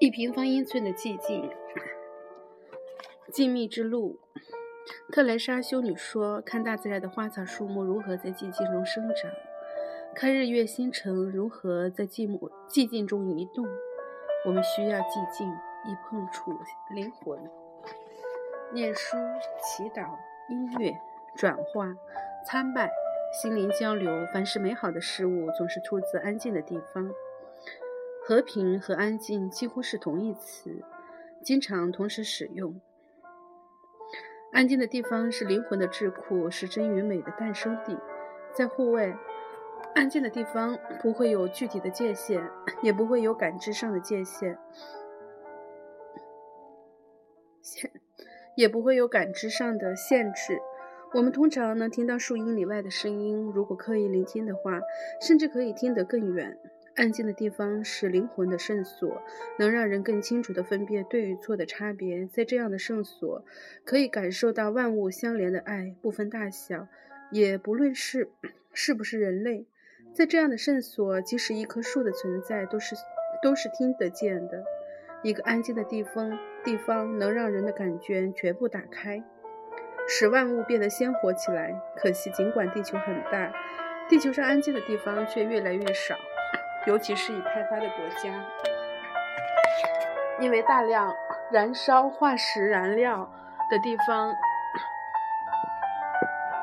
一平方英寸的寂静，静谧之路。特蕾莎修女说：“看大自然的花草树木如何在寂静中生长，看日月星辰如何在寂寞寂静中移动。我们需要寂静，以碰触灵魂。念书、祈祷、音乐、转化、参拜、心灵交流，凡是美好的事物，总是出自安静的地方。”和平和安静几乎是同义词，经常同时使用。安静的地方是灵魂的智库，是真与美的诞生地。在户外，安静的地方不会有具体的界限，也不会有感知上的界限，限也不会有感知上的限制。我们通常能听到数英里外的声音，如果刻意聆听的话，甚至可以听得更远。安静的地方是灵魂的圣所，能让人更清楚地分辨对与错的差别。在这样的圣所，可以感受到万物相连的爱，不分大小，也不论是是不是人类。在这样的圣所，即使一棵树的存在，都是都是听得见的。一个安静的地方，地方能让人的感觉全部打开，使万物变得鲜活起来。可惜，尽管地球很大，地球上安静的地方却越来越少。尤其是已开发的国家，因为大量燃烧化石燃料的地方，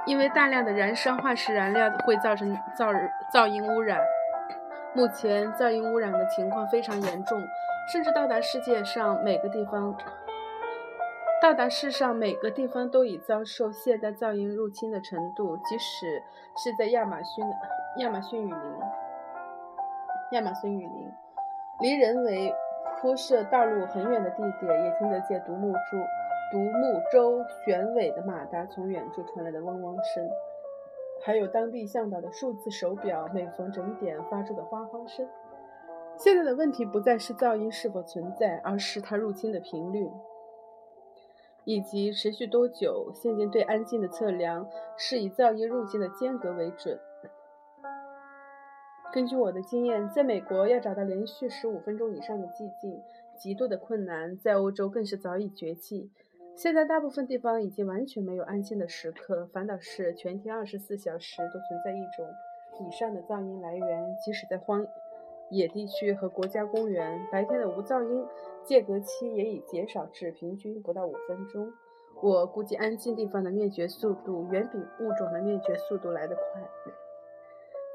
因为大量的燃烧化石燃料会造成噪噪音污染。目前噪音污染的情况非常严重，甚至到达世界上每个地方，到达世上每个地方都已遭受现代噪音入侵的程度，即使是在亚马逊亚马逊雨林。亚马逊雨林，离人为铺设道路很远的地点，也听得见独木舟、独木舟旋尾的马达从远处传来的嗡嗡声，还有当地向导的数字手表每逢整点发出的哗哗声。现在的问题不再是噪音是否存在，而是它入侵的频率以及持续多久。现今对安静的测量是以噪音入侵的间隔为准。根据我的经验，在美国要找到连续十五分钟以上的寂静，极度的困难；在欧洲更是早已绝迹。现在大部分地方已经完全没有安静的时刻，反倒是全天二十四小时都存在一种以上的噪音来源。即使在荒野地区和国家公园，白天的无噪音间隔期也已减少至平均不到五分钟。我估计安静地方的灭绝速度远比物种的灭绝速度来得快。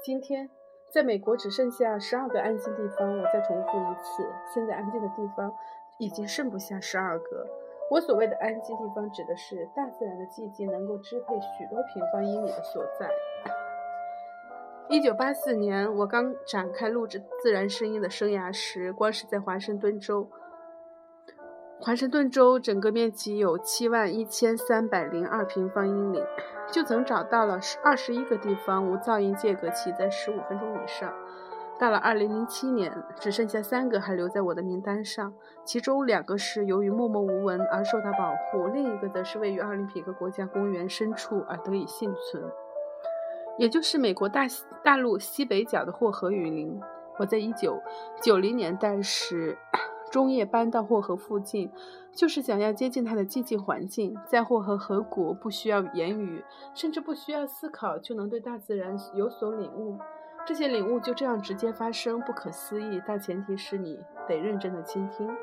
今天。在美国只剩下十二个安静地方。我再重复一次，现在安静的地方已经剩不下十二个。我所谓的安静地方，指的是大自然的寂静能够支配许多平方英里的所在。一九八四年，我刚展开录制自然声音的生涯时，光是在华盛顿州。华盛顿州整个面积有七万一千三百零二平方英里，就曾找到了二十一个地方无噪音间隔器在十五分钟以上。到了二零零七年，只剩下三个还留在我的名单上，其中两个是由于默默无闻而受到保护，另一个则是位于奥林匹克国家公园深处而得以幸存，也就是美国大西大陆西北角的霍河雨林。我在一九九零年代时。中叶搬到霍河附近，就是想要接近它的寂静环境。在霍河河谷，不需要言语，甚至不需要思考，就能对大自然有所领悟。这些领悟就这样直接发生，不可思议。但前提是你得认真的倾听。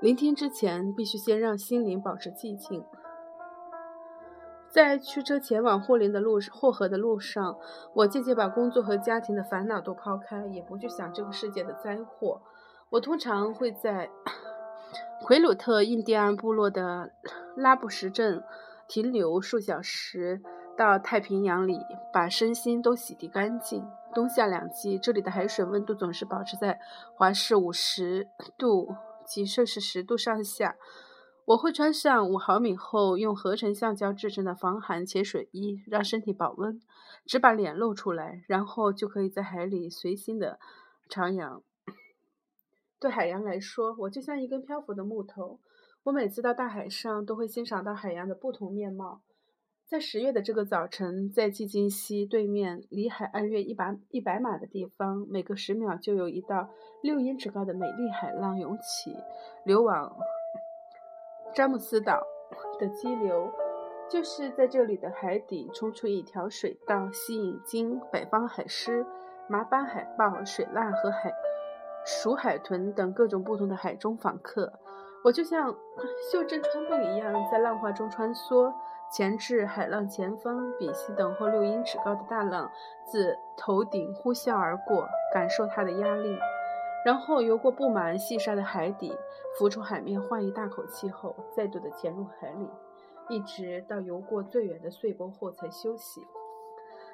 聆听之前，必须先让心灵保持寂静。在驱车前往霍林的路霍河的路上，我渐渐把工作和家庭的烦恼都抛开，也不去想这个世界的灾祸。我通常会在 奎鲁特印第安部落的拉布什镇停留数小时，到太平洋里把身心都洗涤干净。冬夏两季，这里的海水温度总是保持在华氏五十度及摄氏十度上下。我会穿上五毫米厚、用合成橡胶制成的防寒潜水衣，让身体保温，只把脸露出来，然后就可以在海里随心的徜徉。对海洋来说，我就像一根漂浮的木头。我每次到大海上，都会欣赏到海洋的不同面貌。在十月的这个早晨，在寂静溪对面，离海岸约一百一百码的地方，每隔十秒就有一道六英尺高的美丽海浪涌起，流往詹姆斯岛的激流，就是在这里的海底冲出一条水道，吸引经北方海狮、马斑海豹、水獭和海鼠海豚等各种不同的海中访客。我就像 袖珍穿布一样，在浪花中穿梭。前至海浪前方，屏息等候六英尺高的大浪自头顶呼啸而过，感受它的压力，然后游过布满细沙的海底，浮出海面换一大口气后，再度的潜入海里，一直到游过最远的碎波后才休息。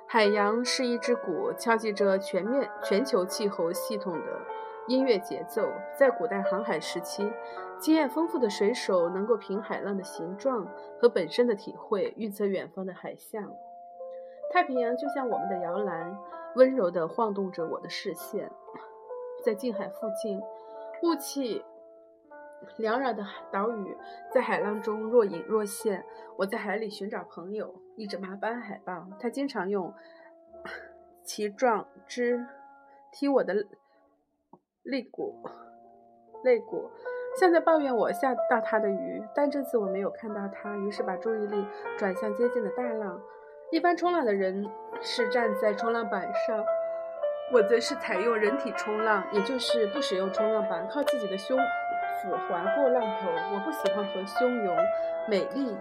海洋是一只鼓，敲击着全面全球气候系统的音乐节奏。在古代航海时期。经验丰富的水手能够凭海浪的形状和本身的体会预测远方的海象。太平洋就像我们的摇篮，温柔地晃动着我的视线。在近海附近，雾气缭绕的岛屿在海浪中若隐若现。我在海里寻找朋友，一只马斑海豹，它经常用 其壮肢踢我的肋骨，肋骨。像在抱怨我吓到他的鱼，但这次我没有看到他，于是把注意力转向接近的大浪。一般冲浪的人是站在冲浪板上，我则是采用人体冲浪，也就是不使用冲浪板，靠自己的胸腹划过浪头。我不喜欢和汹涌、美丽、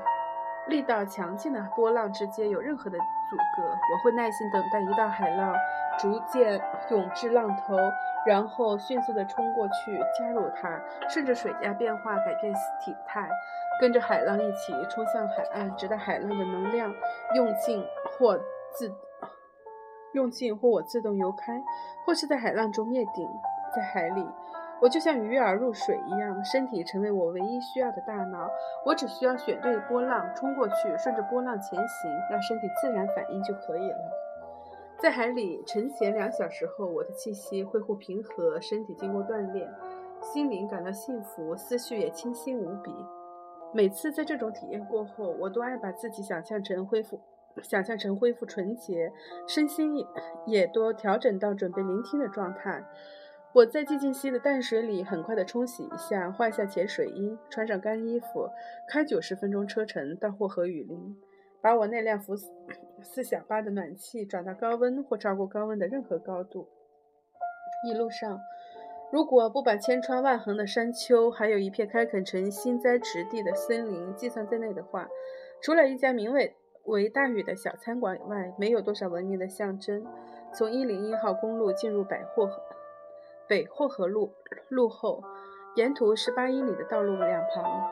力道强劲的波浪之间有任何的阻隔。我会耐心等待一道海浪逐渐涌至浪头。然后迅速地冲过去，加入它，顺着水压变化改变体态，跟着海浪一起冲向海岸，直到海浪的能量用尽或自用尽或我自动游开，或是在海浪中灭顶。在海里，我就像鱼儿入水一样，身体成为我唯一需要的大脑。我只需要选对波浪，冲过去，顺着波浪前行，让身体自然反应就可以了。在海里沉潜两小时后，我的气息恢复平和，身体经过锻炼，心灵感到幸福，思绪也清新无比。每次在这种体验过后，我都爱把自己想象成恢复，想象成恢复纯洁，身心也也多调整到准备聆听的状态。我在寂静溪的淡水里很快地冲洗一下，换下潜水衣，穿上干衣服，开九十分钟车程到霍河雨林。把我那辆福斯四小巴的暖气转到高温或超过高温的任何高度。一路上，如果不把千川万横的山丘，还有一片开垦成新栽植地的森林计算在内的话，除了一家名为“为大禹”的小餐馆以外，没有多少文明的象征。从一零一号公路进入百货北霍河路路后，沿途十八英里的道路两旁。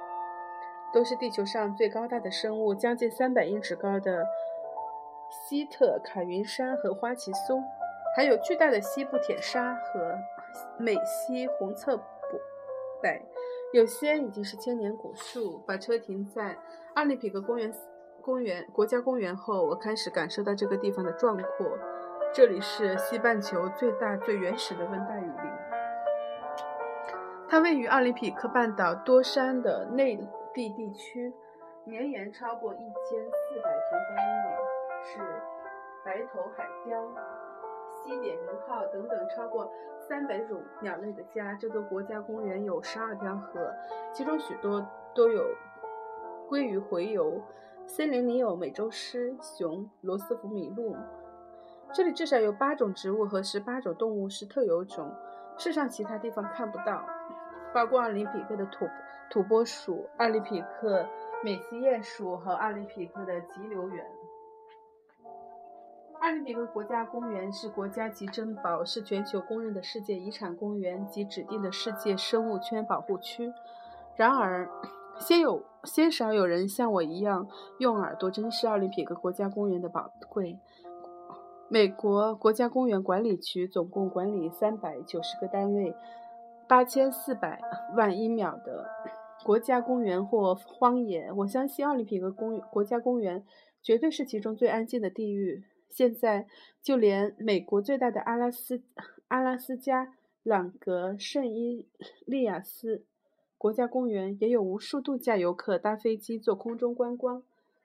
都是地球上最高大的生物，将近三百英尺高的西特卡云杉和花旗松，还有巨大的西部铁砂和美西红侧柏。有些已经是千年古树。把车停在奥林匹克公园公园国家公园后，我开始感受到这个地方的壮阔。这里是西半球最大、最原始的温带雨林。它位于奥林匹克半岛多山的内。地地区绵延超过一千四百平方英里，是白头海雕、西点名号等等超过三百种鸟类的家。这个国家公园有十二条河，其中许多都有鲑鱼洄游。森林里有美洲狮、熊、罗斯福麋鹿。这里至少有八种植物和十八种动物是特有种，世上其他地方看不到。包括奥林匹克的土土拨鼠、奥林匹克美西鼹鼠和奥林匹克的急流猿。奥林匹克国家公园是国家级珍宝，是全球公认的世界遗产公园及指定的世界生物圈保护区。然而，鲜有鲜少有人像我一样用耳朵珍视奥林匹克国家公园的宝贵。美国国家公园管理局总共管理三百九十个单位。八千四百万英亩的国家公园或荒野，我相信奥林匹克公国家公园绝对是其中最安静的地域。现在，就连美国最大的阿拉斯阿拉斯加朗格圣伊利亚斯国家公园，也有无数度假游客搭飞机坐空中观光。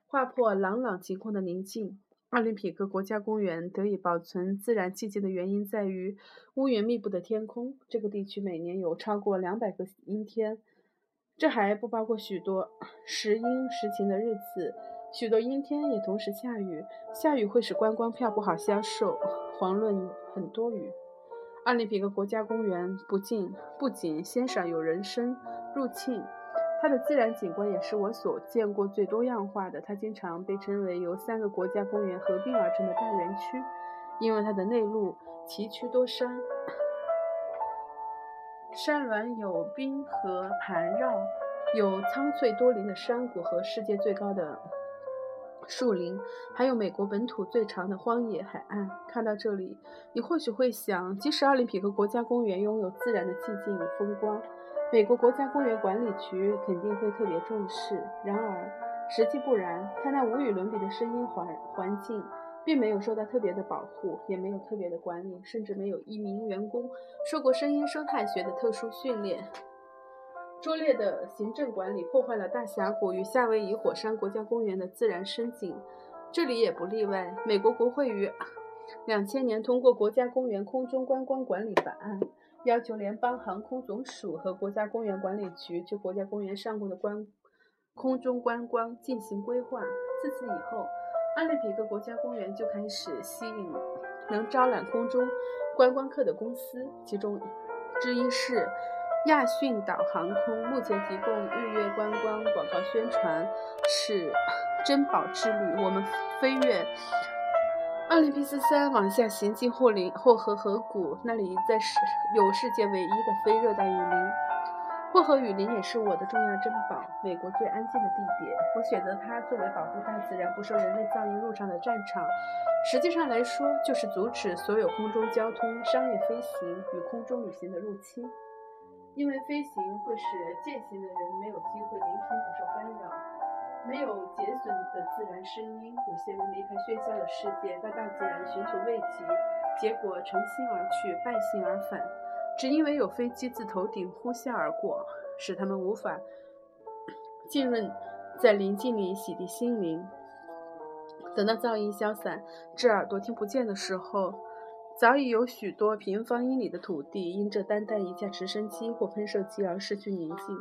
划破朗朗晴空的宁静。奥林匹克国家公园得以保存自然寂静的原因在于乌云密布的天空。这个地区每年有超过两百个阴天，这还不包括许多时阴时晴的日子。许多阴天也同时下雨，下雨会使观光票不好销售，遑论很多雨。奥林匹克国家公园不仅不仅鲜少有人声入侵。它的自然景观也是我所见过最多样化的。它经常被称为由三个国家公园合并而成的大园区，因为它的内陆崎岖多山，山峦有冰河盘绕，有苍翠多林的山谷和世界最高的树林，还有美国本土最长的荒野海岸。看到这里，你或许会想，即使奥林匹克国家公园拥有自然的寂静与风光。美国国家公园管理局肯定会特别重视，然而实际不然。它那无与伦比的声音环环境，并没有受到特别的保护，也没有特别的管理，甚至没有一名员工受过声音生态学的特殊训练。拙劣的行政管理破坏了大峡谷与夏威夷火山国家公园的自然深景，这里也不例外。美国国会于两千年通过《国家公园空中观光管理法案》。要求联邦航空总署和国家公园管理局就国家公园上空的观空中观光进行规划。自此以后，奥林匹克国家公园就开始吸引能招揽空中观光客的公司，其中之一是亚逊岛航空，目前提供日月观光广告宣传是珍宝之旅。我们飞越。奥林匹斯山往下行进霍林霍河河谷，那里在世有世界唯一的非热带雨林。霍河雨林也是我的重要珍宝，美国最安静的地点。我选择它作为保护大自然不受人类噪音入场的战场。实际上来说，就是阻止所有空中交通、商业飞行与空中旅行的入侵。因为飞行会使践行的人没有机会聆听不受干扰。没有减损的自然声音，有些人离开喧嚣的世界，到大自然寻求慰藉，结果乘兴而去，败兴而返，只因为有飞机自头顶呼啸而过，使他们无法 浸润在宁静里洗涤心灵。等到噪音消散，至耳朵听不见的时候，早已有许多平方英里的土地因这单单一架直升机或喷射机而失去宁静。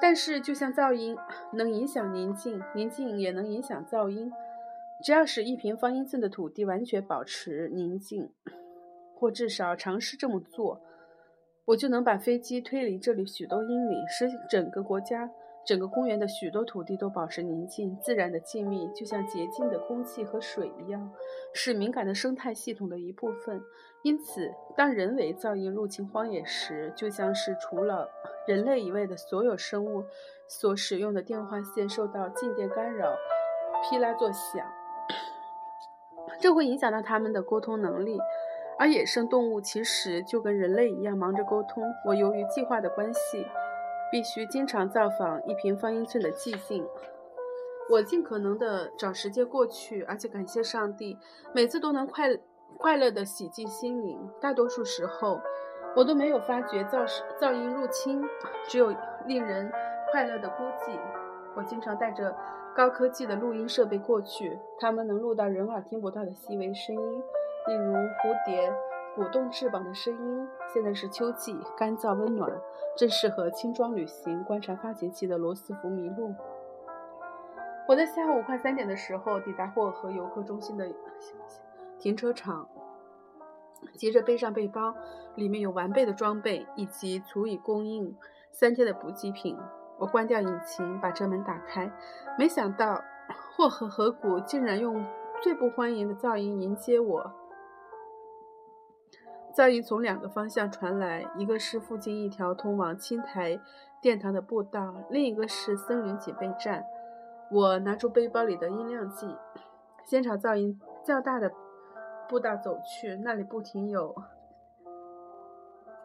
但是，就像噪音能影响宁静，宁静也能影响噪音。只要使一平方英寸的土地完全保持宁静，或至少尝试这么做，我就能把飞机推离这里许多英里，使整个国家。整个公园的许多土地都保持宁静，自然的静谧，就像洁净的空气和水一样，是敏感的生态系统的一部分。因此，当人为噪音入侵荒野时，就像是除了人类以外的所有生物所使用的电话线受到静电干扰，噼啦作响，这会影响到它们的沟通能力。而野生动物其实就跟人类一样忙着沟通。我由于计划的关系。必须经常造访一平方英寸的寂静。我尽可能的找时间过去，而且感谢上帝，每次都能快快乐的洗净心灵。大多数时候，我都没有发觉噪噪音入侵，只有令人快乐的孤寂。我经常带着高科技的录音设备过去，它们能录到人耳听不到的细微声音，例如蝴蝶。鼓动翅膀的声音。现在是秋季，干燥温暖，正适合轻装旅行。观察发情期的罗斯福麋鹿。我在下午快三点的时候抵达霍尔河游客中心的停车场，接着背上背包，里面有完备的装备以及足以供应三天的补给品。我关掉引擎，把车门打开，没想到霍河河谷竟然用最不欢迎的噪音迎接我。噪音从两个方向传来，一个是附近一条通往青台殿堂的步道，另一个是森林警备站。我拿出背包里的音量计，先朝噪音较大的步道走去，那里不停有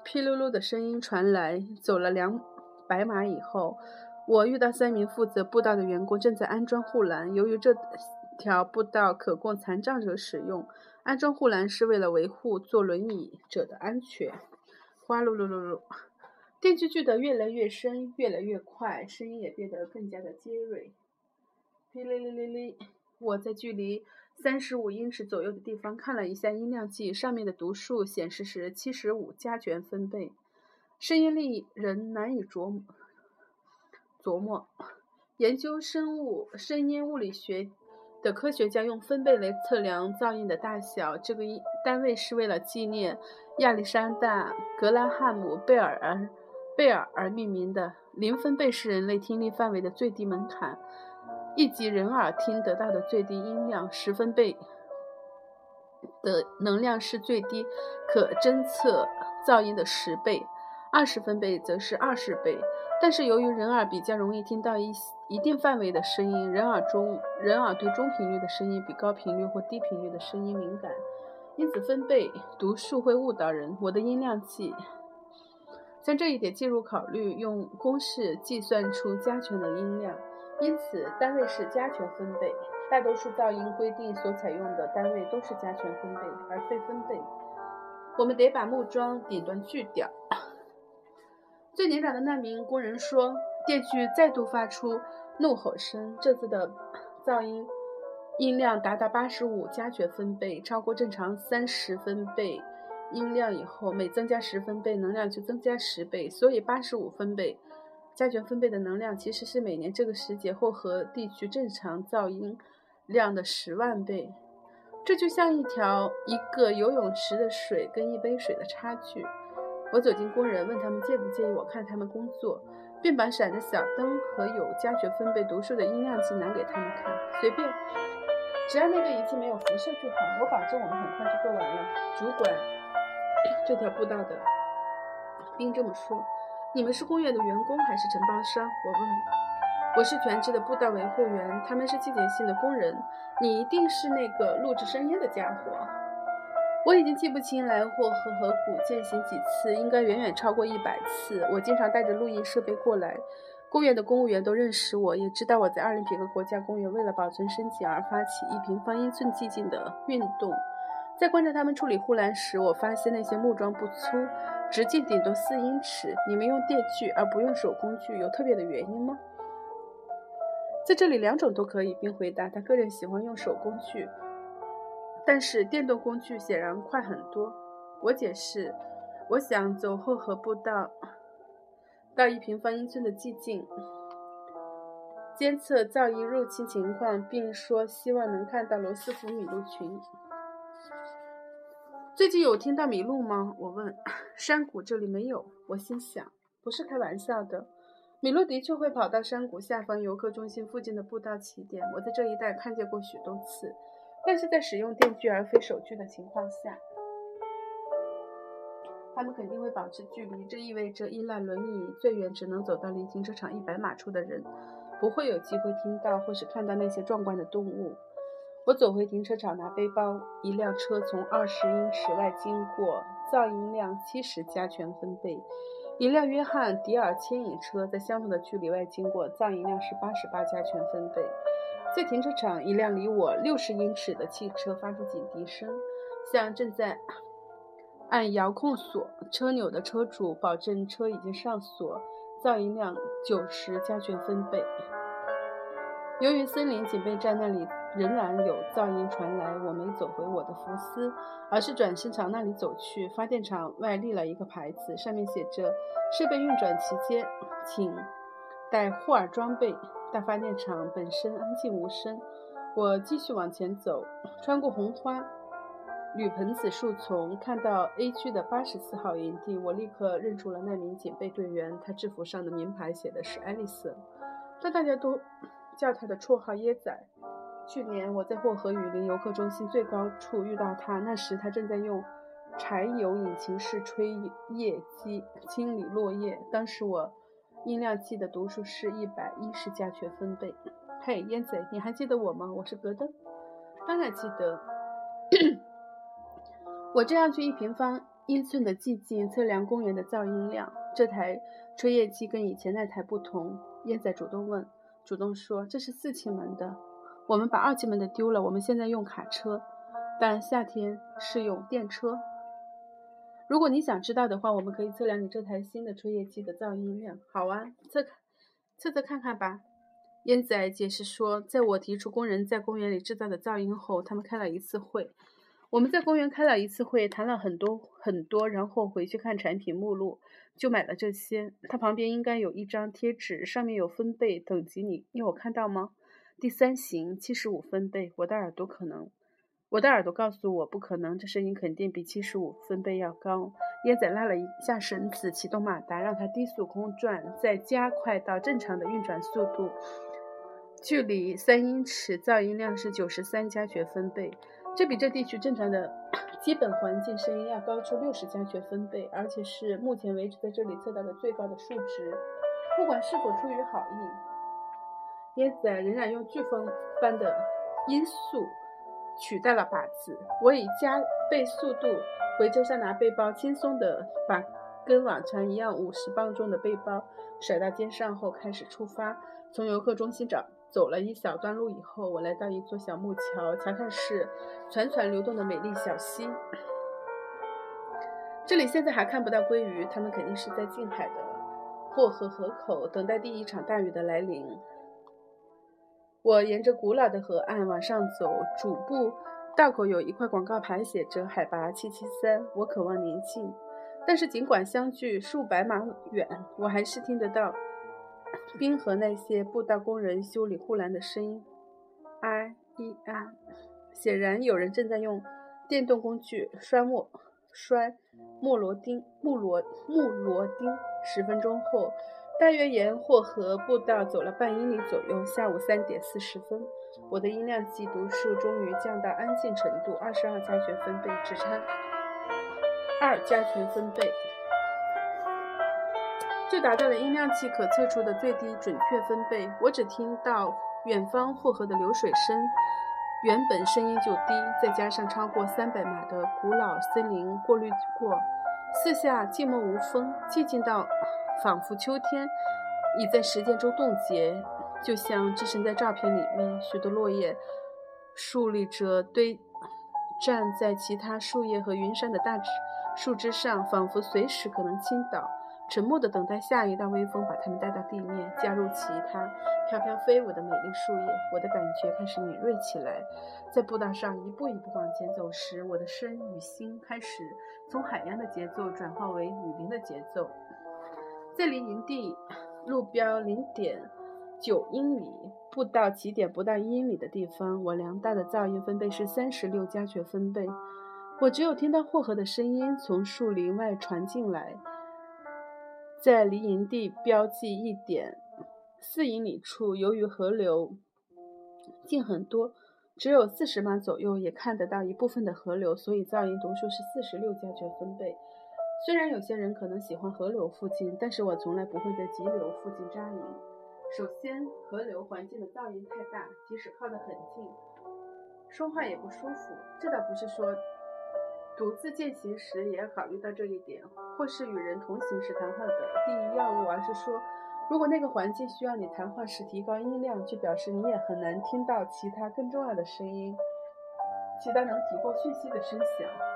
噼噜噜的声音传来。走了两百码以后，我遇到三名负责步道的员工正在安装护栏。由于这条步道可供残障者使用。安装护栏是为了维护坐轮椅者的安全。哗噜噜噜噜，电锯锯得越来越深，越来越快，声音也变得更加的尖锐。噼哩哩哩哩。我在距离三十五英尺左右的地方看了一下音量计，上面的读数显示是七十五加权分贝，声音令人难以琢磨。琢磨。研究生物声音物理学的科学家用分贝来测量噪音的大小，这个单位是为了纪念亚历山大·格拉汉姆·贝尔而贝尔而命名的。零分贝是人类听力范围的最低门槛。一级人耳听得到的最低音量，十分贝的能量是最低可侦测噪音的十倍，二十分贝则是二十倍。但是由于人耳比较容易听到一一定范围的声音，人耳中人耳对中频率的声音比高频率或低频率的声音敏感，因此分贝读数会误导人。我的音量计将这一点计入考虑，用公式计算出加权的音量。因此，单位是加权分贝。大多数噪音规定所采用的单位都是加权分贝，而非分贝。我们得把木桩顶端锯掉。最年长的那名工人说：“电锯再度发出怒吼声，这次的噪音音量达到八十五加权分贝，超过正常三十分贝音量以后，每增加十分贝，能量就增加十倍。所以，八十五分贝。”加权分贝的能量其实是每年这个时节后河地区正常噪音量的十万倍，这就像一条一个游泳池的水跟一杯水的差距。我走进工人，问他们介不介意我看他们工作，并把闪着小灯和有加权分贝读数的音量计拿给他们看。随便，只要那个仪器没有辐射就好。我保证我们很快就做完了。主管 这条步道的兵这么说。你们是公园的员工还是承包商？我问。我是全职的步道维护员，他们是季节性的工人。你一定是那个录制声音的家伙。我已经记不清来霍和河谷践行几次，应该远远超过一百次。我经常带着录音设备过来。公园的公务员都认识我，也知道我在奥林匹克国家公园为了保存生计而发起一平方英寸寂静的运动。在观察他们处理护栏时，我发现那些木桩不粗。直径顶多四英尺。你们用电锯而不用手工锯，有特别的原因吗？在这里，两种都可以。并回答，他个人喜欢用手工锯，但是电动工具显然快很多。我解释，我想走后河步道到一平方英寸的寂静，监测噪音入侵情况，并说希望能看到罗斯福麋鹿群。最近有听到麋鹿吗？我问。山谷这里没有。我心想，不是开玩笑的。麋鹿的确会跑到山谷下方游客中心附近的步道起点。我在这一带看见过许多次，但是在使用电锯而非手锯的情况下，他们肯定会保持距离。这意味着依赖轮椅最远只能走到离停车场一百码处的人，不会有机会听到或是看到那些壮观的动物。我走回停车场拿背包，一辆车从二十英尺外经过，噪音量七十加权分贝；一辆约翰迪尔牵引车在相同的距离外经过，噪音量是八十八加权分贝。在停车场，一辆离我六十英尺的汽车发出警笛声，向正在按遥控锁车钮的车主保证车已经上锁，噪音量九十加权分贝。由于森林警备站那里。仍然有噪音传来，我没走回我的福斯，而是转身朝那里走去。发电厂外立了一个牌子，上面写着：“设备运转期间，请带护耳装备。”大发电厂本身安静无声。我继续往前走，穿过红花铝盆子树丛，看到 A 区的八十四号营地。我立刻认出了那名警备队员，他制服上的名牌写的是艾丽森，但大家都叫他的绰号“椰仔”。去年我在霍河雨林游客中心最高处遇到他，那时他正在用柴油引擎式吹叶机清理落叶。当时我音量计的读数是一百一十加权分贝。嘿，烟贼，你还记得我吗？我是戈登。当然记得。我这样去一平方英寸的寂静测量公园的噪音量。这台吹叶机跟以前那台不同。烟仔主动问，主动说这是四气门的。我们把二气门的丢了，我们现在用卡车，但夏天是用电车。如果你想知道的话，我们可以测量你这台新的吹叶机的噪音量。好啊，测测测看看吧。烟仔解释说，在我提出工人在公园里制造的噪音后，他们开了一次会。我们在公园开了一次会，谈了很多很多，然后回去看产品目录，就买了这些。它旁边应该有一张贴纸，上面有分贝等级，你你有看到吗？第三型，七十五分贝。我的耳朵可能，我的耳朵告诉我不可能，这声音肯定比七十五分贝要高。烟仔拉了一下绳子，启动马达，让它低速空转，再加快到正常的运转速度。距离三英尺，噪音量是九十三加权分贝。这比这地区正常的 基本环境声音要高出六十加权分贝，而且是目前为止在这里测到的最高的数值。不管是否出于好意，椰子仍然用飓风般的音速取代了靶子。我以加倍速度回车上拿背包，轻松地把跟往常一样五十磅重的背包甩到肩上后，开始出发，从游客中心找。走了一小段路以后，我来到一座小木桥，桥上是潺潺流动的美丽小溪。这里现在还看不到鲑鱼，它们肯定是在近海的霍河河口等待第一场大雨的来临。我沿着古老的河岸往上走，主步道口有一块广告牌，写着“海拔七七三”。我渴望宁静，但是尽管相距数百码远，我还是听得到。冰河那些步道工人修理护栏的声音，i e i，显然有人正在用电动工具栓木栓木螺钉木螺木螺钉。十分钟后，大约沿霍河步道走了半英里左右。下午三点四十分，我的音量计读数终于降到安静程度，二十二加权分贝，之差二加权分贝。就达到了音量器可测出的最低准确分贝。我只听到远方霍河的流水声，原本声音就低，再加上超过三百码的古老森林过滤过，四下寂寞无风，寂静到仿佛秋天已在时间中冻结，就像置身在照片里面，许多落叶竖立着堆站在其他树叶和云杉的大枝树枝上，仿佛随时可能倾倒。沉默地等待下一道微风把它们带到地面，加入其他飘飘飞舞的美丽树叶。我的感觉开始敏锐起来，在步道上一步一步往前走时，我的身与心开始从海洋的节奏转化为雨林的节奏。在离营地路标零点九英里、步道起点不到一英里的地方，我量到的噪音分贝是三十六加权分贝。我只有听到霍河的声音从树林外传进来。在离营地标记一点四英里处，由于河流近很多，只有四十码左右，也看得到一部分的河流，所以噪音读数是四十六加权分贝。虽然有些人可能喜欢河流附近，但是我从来不会在急流附近扎营。首先，河流环境的噪音太大，即使靠得很近，说话也不舒服。这倒不是说。独自践行时也要考虑到这一点，或是与人同行时谈话的第一要务，而是说，如果那个环境需要你谈话时提高音量，就表示你也很难听到其他更重要的声音，其他能提供讯息的声响。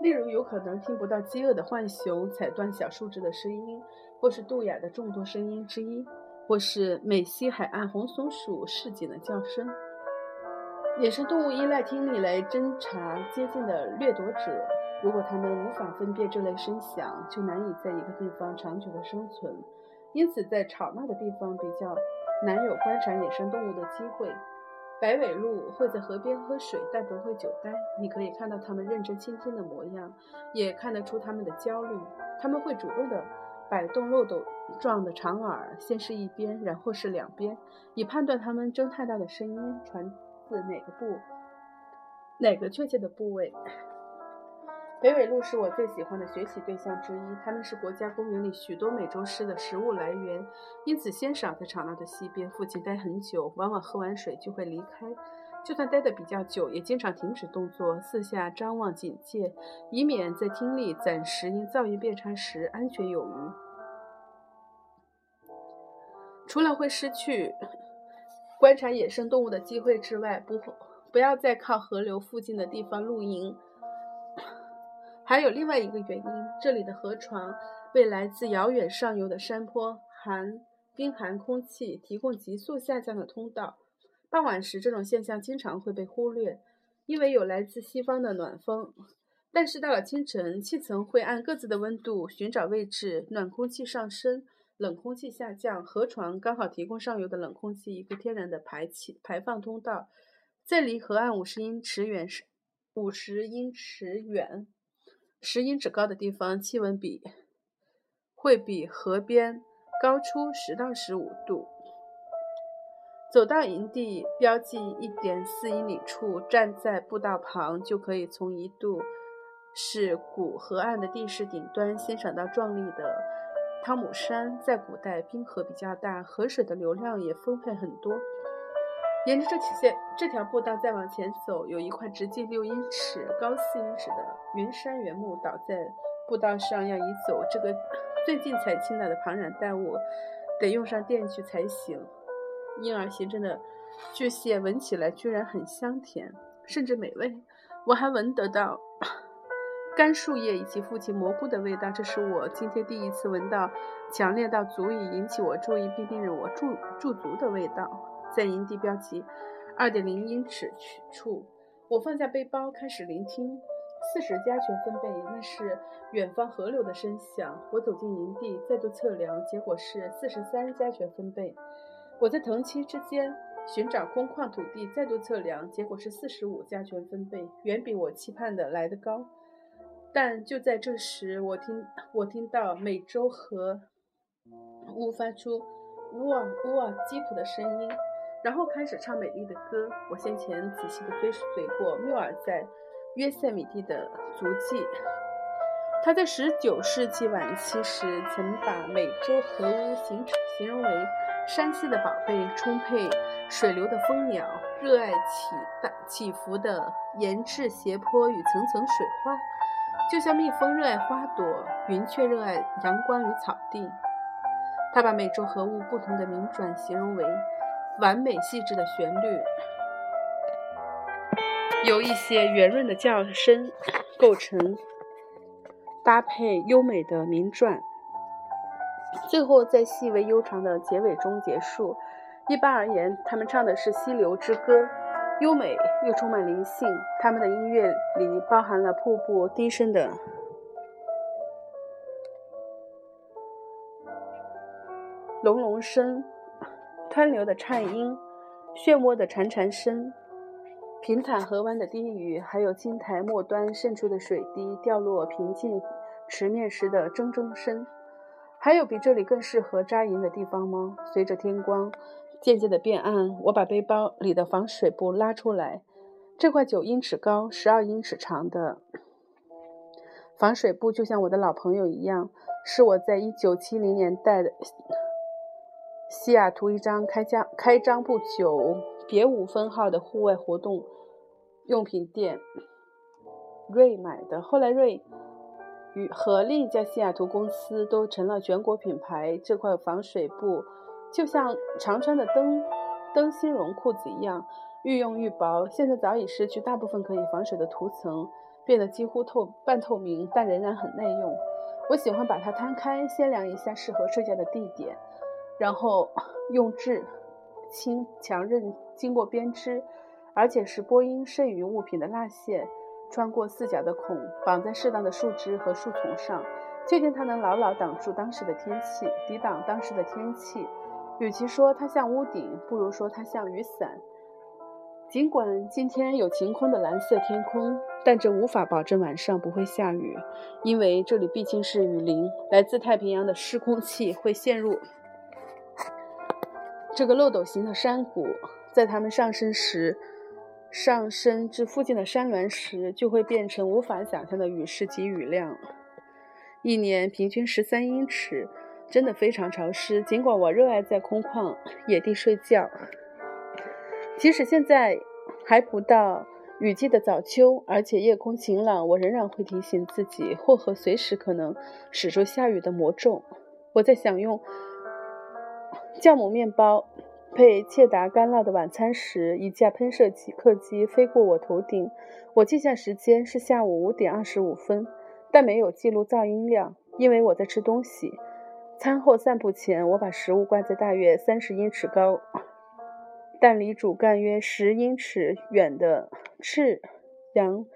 例如，有可能听不到饥饿的浣熊踩断小树枝的声音，或是杜雅的众多声音之一，或是美西海岸红松鼠市井的叫声。野生动物依赖听力来侦查接近的掠夺者。如果它们无法分辨这类声响，就难以在一个地方长久的生存。因此，在吵闹的地方比较难有观察野生动物的机会。白尾鹿会在河边喝水，但不会久待。你可以看到它们认真倾听的模样，也看得出它们的焦虑。它们会主动地摆动漏斗状的长耳，先是一边，然后是两边，以判断它们睁太大的声音传自。哪个部？哪个确切的部位？北纬鹿是我最喜欢的学习对象之一。它们是国家公园里许多美洲狮的食物来源，因此鲜少在吵闹的溪边附近待很久。往往喝完水就会离开，就算待得比较久，也经常停止动作，四下张望警戒，以免在听力暂时因噪音变差时安全有余。除了会失去。观察野生动物的机会之外，不不要再靠河流附近的地方露营。还有另外一个原因，这里的河床为来自遥远上游的山坡含冰寒空气提供急速下降的通道。傍晚时，这种现象经常会被忽略，因为有来自西方的暖风。但是到了清晨，气层会按各自的温度寻找位置，暖空气上升，冷空气下降。河床刚好提供上游的冷空气一个天然的排气排放通道。在离河岸五十英尺远时，五十英尺远、十英尺高的地方，气温比会比河边高出十到十五度。走到营地标记一点四英里处，站在步道旁，就可以从一度。是古河岸的地势顶端，欣赏到壮丽的汤姆山。在古代，冰河比较大，河水的流量也丰沛很多。沿着这条线，这条步道再往前走，有一块直径六英尺、高四英尺的云杉原木倒在步道上，要移走这个最近才清来的庞然大物，得用上电锯才行。因而，形成的巨蟹闻起来居然很香甜，甚至美味。我还闻得到。干树叶以及父亲蘑菇的味道，这是我今天第一次闻到强烈到足以引起我注意并令我驻驻足的味道。在营地标记二点零英尺处，我放下背包，开始聆听。四十加权分贝，那是远方河流的声响。我走进营地，再度测量，结果是四十三加权分贝。我在藤漆之间寻找空旷土地，再度测量，结果是四十五加权分贝，远比我期盼的来得高。但就在这时，我听我听到美洲河呜发出呜啊呜啊吉普的声音，然后开始唱美丽的歌。我先前仔细地追随过缪尔在约塞米蒂的足迹，他在19世纪晚期时曾把美洲河屋形形容为山溪的宝贝，充沛水流的蜂鸟，热爱起大起伏的岩质斜坡与层层水花。就像蜜蜂热爱花朵，云雀热爱阳光与草地。他把美洲河物不同的名转形容为完美细致的旋律，由一些圆润的叫声构成，搭配优美的鸣转，最后在细微悠长的结尾中结束。一般而言，他们唱的是溪流之歌。优美又充满灵性，他们的音乐里包含了瀑布低声的隆隆声、湍流的颤音、漩涡的潺潺声、平坦河湾的低语，还有金台末端渗出的水滴掉落平静池面时的铮铮声。还有比这里更适合扎营的地方吗？随着天光。渐渐的变暗，我把背包里的防水布拉出来。这块九英尺高、十二英尺长的防水布，就像我的老朋友一样，是我在一九七零年代的西雅图一张开张开张不久、别无分号的户外活动用品店瑞买的。后来瑞与和另一家西雅图公司都成了全国品牌。这块防水布。就像常穿的灯灯芯绒裤子一样，愈用愈薄。现在早已失去大部分可以防水的涂层，变得几乎透半透明，但仍然很耐用。我喜欢把它摊开，先量一下适合睡觉的地点，然后 用质轻强韧、经过编织，而且是波音剩余物品的蜡线，穿过四角的孔，绑在适当的树枝和树丛上，确定它能牢牢挡住当时的天气，抵挡当时的天气。与其说它像屋顶，不如说它像雨伞。尽管今天有晴空的蓝色天空，但这无法保证晚上不会下雨，因为这里毕竟是雨林。来自太平洋的湿空气会陷入这个漏斗形的山谷，在它们上升时，上升至附近的山峦时，就会变成无法想象的雨势及雨量，一年平均十三英尺。真的非常潮湿。尽管我热爱在空旷野地睡觉，即使现在还不到雨季的早秋，而且夜空晴朗，我仍然会提醒自己，或和随时可能使出下雨的魔咒。我在享用酵母面包配切达干酪的晚餐时，一架喷射机客机飞过我头顶。我记下时间是下午五点二十五分，但没有记录噪音量，因为我在吃东西。餐后散步前，我把食物挂在大约三十英尺高、但离主干约十英尺远的赤杨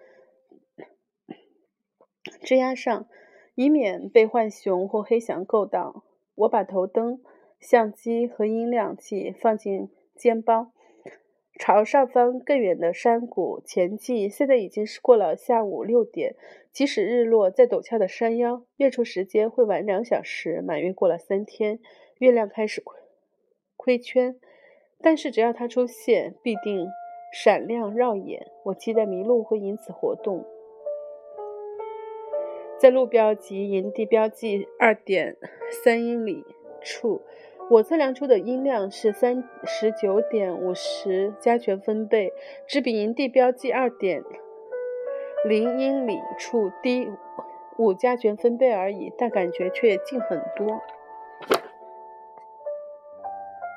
枝丫上，以免被浣熊或黑翔够到。我把头灯、相机和音量器放进肩包。朝上方更远的山谷前进。现在已经是过了下午六点。即使日落在陡峭的山腰，月出时间会晚两小时。满月过了三天，月亮开始亏亏圈，但是只要它出现，必定闪亮耀眼。我期待麋鹿会因此活动。在路标及营地标记二点三英里处。我测量出的音量是三十九点五十加权分贝，只比营地标记二点零英里处低五加权分贝而已，但感觉却近很多。